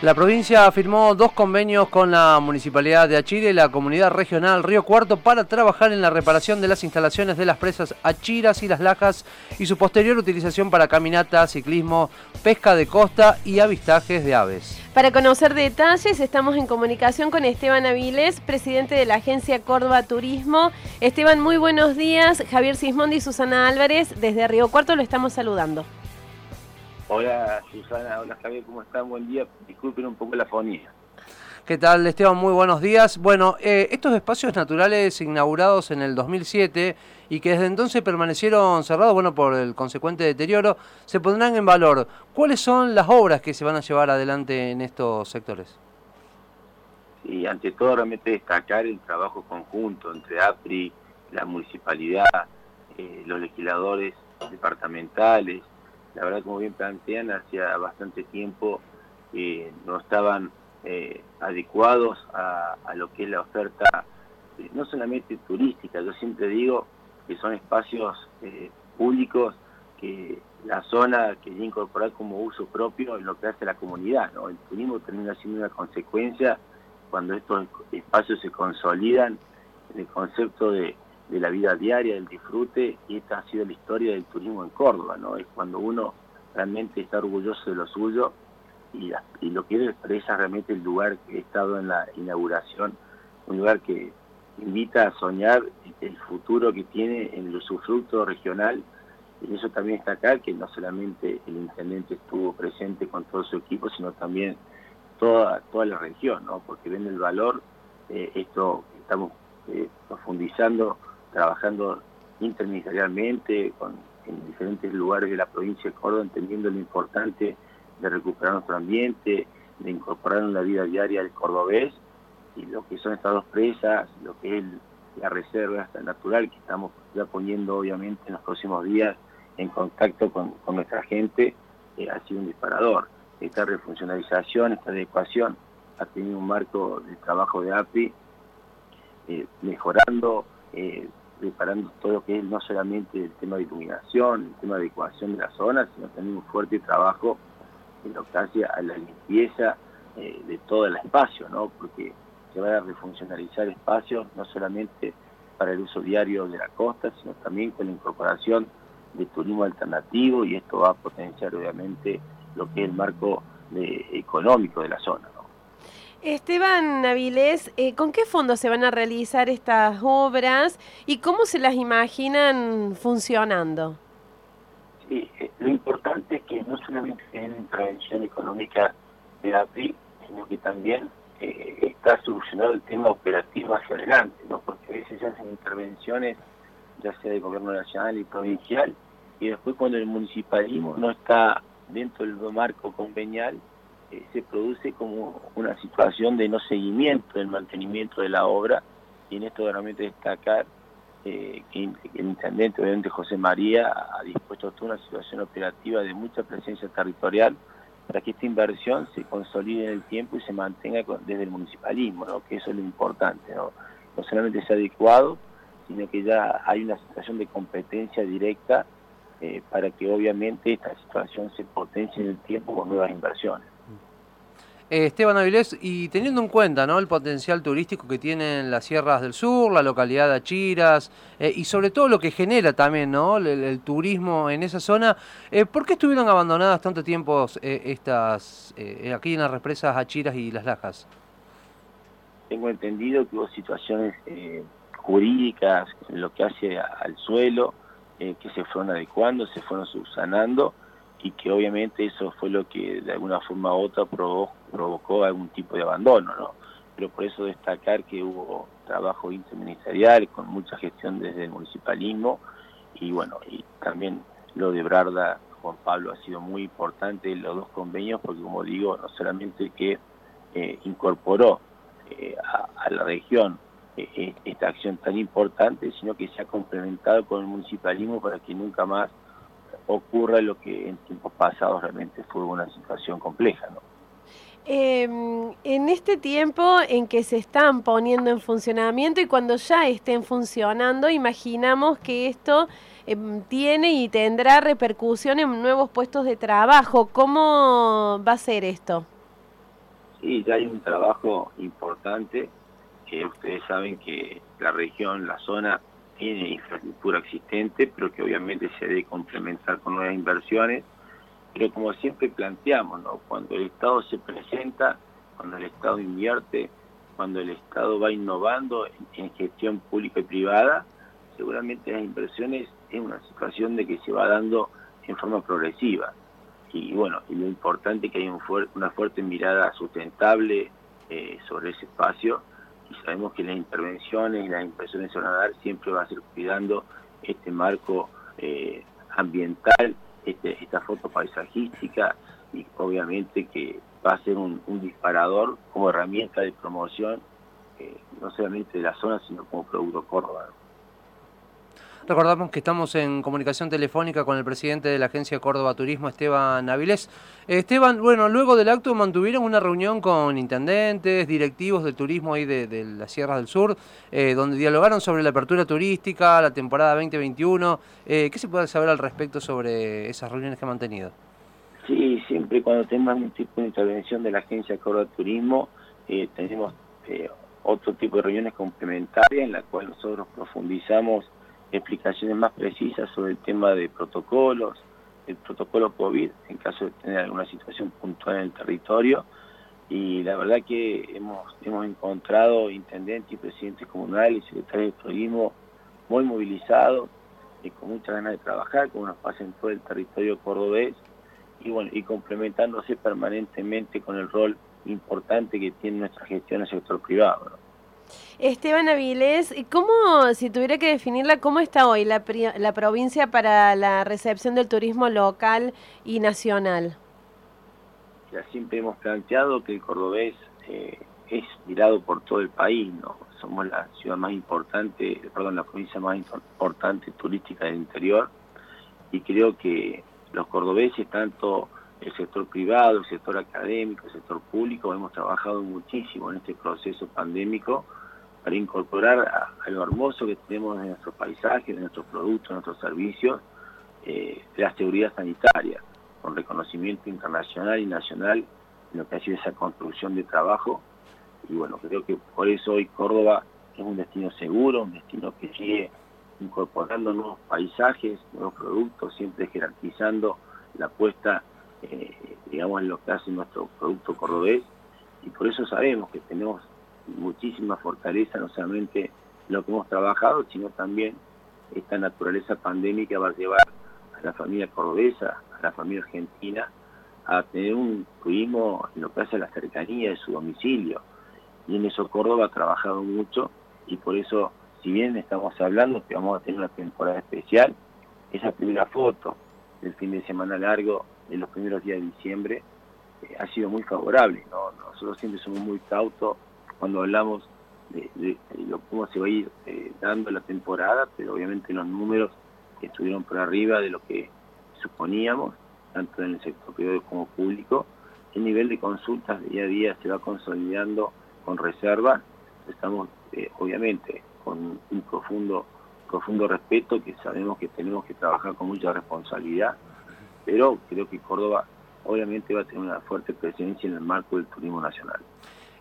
La provincia firmó dos convenios con la Municipalidad de Achire y la Comunidad Regional Río Cuarto para trabajar en la reparación de las instalaciones de las presas Achiras y Las Lajas y su posterior utilización para caminata, ciclismo, pesca de costa y avistajes de aves. Para conocer detalles estamos en comunicación con Esteban Avilés, presidente de la agencia Córdoba Turismo. Esteban, muy buenos días. Javier Sismondi y Susana Álvarez desde Río Cuarto lo estamos saludando. Hola Susana, hola Javier, ¿cómo están? Buen día. Disculpen un poco la fonía. ¿Qué tal Esteban? Muy buenos días. Bueno, eh, estos espacios naturales inaugurados en el 2007 y que desde entonces permanecieron cerrados, bueno, por el consecuente deterioro, se pondrán en valor. ¿Cuáles son las obras que se van a llevar adelante en estos sectores? Y ante todo realmente destacar el trabajo conjunto entre APRI, la municipalidad, eh, los legisladores departamentales, la verdad como bien plantean, hacía bastante tiempo no estaban eh, adecuados a, lo que es la oferta, eh, no solamente turística, yo siempre digo que son espacios eh, públicos que la zona quería incorporar como uso propio en lo que hace la comunidad. ¿no? El turismo termina siendo una consecuencia cuando estos espacios se consolidan en el concepto de de la vida diaria, del disfrute, y esta ha sido la historia del turismo en Córdoba, ¿no? Es cuando uno realmente está orgulloso de lo suyo y, lo que expresa realmente el lugar que he estado en la inauguración, un lugar que invita a soñar el futuro que tiene en el usufructo regional, y eso también está acá, que no solamente el intendente estuvo presente con todo su equipo, sino también toda, toda la región, ¿no? Porque ven el valor, eh, esto estamos eh, profundizando trabajando interministerialmente en diferentes lugares de la provincia de Córdoba, entendiendo lo importante de recuperar nuestro ambiente, de incorporar en la vida diaria el cordobés y lo que son estas dos presas, lo que es la reserva natural que estamos ya poniendo obviamente en los próximos días en contacto con, nuestra gente, eh, ha sido un disparador. Esta refuncionalización, esta adecuación ha tenido un marco de trabajo de API, eh, mejorando eh, preparando todo lo que es no solamente el tema de iluminación, el tema de adecuación de la zona, sino también un fuerte trabajo en lo que hace a la limpieza eh, de todo el espacio, ¿no? porque se va a refuncionalizar espacios no solamente para el uso diario de la costa, sino también con la incorporación de turismo alternativo y esto va a potenciar obviamente lo que es el marco económico de la zona. Esteban Navilés, eh, ¿con qué fondos se van a realizar estas obras y cómo se las imaginan funcionando? Sí, eh, lo importante es que no solamente tienen intervención económica de APRI, sino que también eh, está solucionado el tema operativo hacia adelante, ¿no? porque a veces se hacen intervenciones, ya sea de gobierno nacional y provincial, y después cuando el municipalismo no está dentro del marco convenial, eh, se produce como una situación de no seguimiento del mantenimiento de la obra y en esto realmente destacar eh, que, el intendente, obviamente José María, ha dispuesto toda una situación operativa de mucha presencia territorial para que esta inversión se consolide en el tiempo y se mantenga desde el municipalismo, ¿no? que eso es lo importante, ¿no? no solamente sea adecuado, sino que ya hay una situación de competencia directa eh, para que obviamente esta situación se potencie en el tiempo con nuevas inversiones. Eh, Esteban Avilés, y teniendo en cuenta ¿no? el potencial turístico que tienen las sierras del sur, la localidad de Achiras, eh, y sobre todo lo que genera también ¿no? el, turismo en esa zona, eh, ¿por qué estuvieron abandonadas tanto tiempo estas aquí en las represas Achiras y Las Lajas? Tengo entendido que hubo situaciones jurídicas en lo que hace al suelo, que se fueron adecuando, se fueron subsanando, y que obviamente eso fue lo que de alguna forma u otra provocó, algún tipo de abandono, ¿no? Pero por eso destacar que hubo trabajo interministerial con mucha gestión desde el municipalismo y bueno, y también lo de Brarda, Juan Pablo, ha sido muy importante los dos convenios porque como digo, no solamente que eh, incorporó eh, a, la región eh, esta acción tan importante, sino que se ha complementado con el municipalismo para que nunca más ocurra lo que en tiempos pasados realmente fue una situación compleja. ¿no? Em, en este tiempo en que se están poniendo en funcionamiento y cuando ya estén funcionando, imaginamos que esto em, tiene y tendrá repercusión en nuevos puestos de trabajo. ¿Cómo va a ser esto? Sí, ya hay un trabajo importante, que ustedes saben que la región, la zona, tiene infraestructura existente, pero que obviamente se debe complementar con nuevas inversiones. Pero como siempre planteamos, cuando el Estado se presenta, cuando el Estado invierte, cuando el Estado va innovando en, gestión pública y privada, seguramente las inversiones es una situación de que se va dando en forma progresiva. Y bueno, lo importante es que hay una fuerte mirada sustentable eh, sobre ese espacio y sabemos que las intervenciones y las inversiones se van a dar siempre va a ser cuidando este marco eh, ambiental, este, esta foto paisajística y obviamente que va a ser un, disparador como herramienta de promoción, eh, no solamente de la zona, sino como producto Córdoba. Recordamos que estamos en comunicación telefónica con el presidente de la Agencia Córdoba Turismo, Esteban Avilés. Esteban, bueno, luego del acto mantuvieron una reunión con intendentes, directivos del turismo ahí de, las Sierras del Sur, eh, donde dialogaron sobre la apertura turística, la temporada 2021. Eh, ¿Qué se puede saber al respecto sobre esas reuniones que han mantenido? Sí, siempre cuando tenemos un tipo de intervención de la Agencia Córdoba Turismo, eh, tenemos otro tipo de reuniones complementarias en la cual nosotros profundizamos explicaciones más precisas sobre el tema de protocolos, el protocolo COVID en caso de tener alguna situación puntual en el territorio. Y la verdad que hemos, hemos encontrado intendentes y presidentes comunales y secretarios de turismo muy movilizados y con muchas ganas de trabajar, como nos pasa en todo el territorio cordobés, y bueno, y complementándose permanentemente con el rol importante que tiene nuestra gestión en el sector privado. Esteban Avilés, ¿cómo, si tuviera que definirla, cómo está hoy la, la provincia para la recepción del turismo local y nacional? Ya siempre hemos planteado que el cordobés eh, es mirado por todo el país, ¿no? Somos la ciudad más importante, perdón, la provincia más importante turística del interior y creo que los cordobeses, tanto el sector privado, el sector académico, el sector público, hemos trabajado muchísimo en este proceso pandémico para incorporar a, lo hermoso que tenemos de nuestros paisajes, de nuestros productos, de nuestros servicios, eh, la seguridad sanitaria, con reconocimiento internacional y nacional en lo que ha sido esa construcción de trabajo. Y bueno, creo que por eso hoy Córdoba es un destino seguro, un destino que sigue incorporando nuevos paisajes, nuevos productos, siempre jerarquizando la apuesta, eh, digamos, en lo que hace nuestro producto cordobés. Y por eso sabemos que tenemos muchísima fortaleza, no solamente lo que hemos trabajado, sino también esta naturaleza pandémica va a llevar a la familia cordobesa, a la familia argentina, a tener un turismo en lo que hace la cercanía de su domicilio. Y en eso Córdoba ha trabajado mucho y por eso, si bien estamos hablando que vamos a tener una temporada especial, esa primera foto del fin de semana largo de los primeros días de diciembre eh, ha sido muy favorable. ¿no? Nosotros siempre somos muy cautos cuando hablamos de, cómo se va a ir eh, dando la temporada, pero obviamente los números estuvieron por arriba de lo que suponíamos, tanto en el sector privado como público. El nivel de consultas día a día se va consolidando con reserva. Estamos, eh, obviamente, con un profundo, profundo respeto que sabemos que tenemos que trabajar con mucha responsabilidad, pero creo que Córdoba obviamente va a tener una fuerte presencia en el marco del turismo nacional.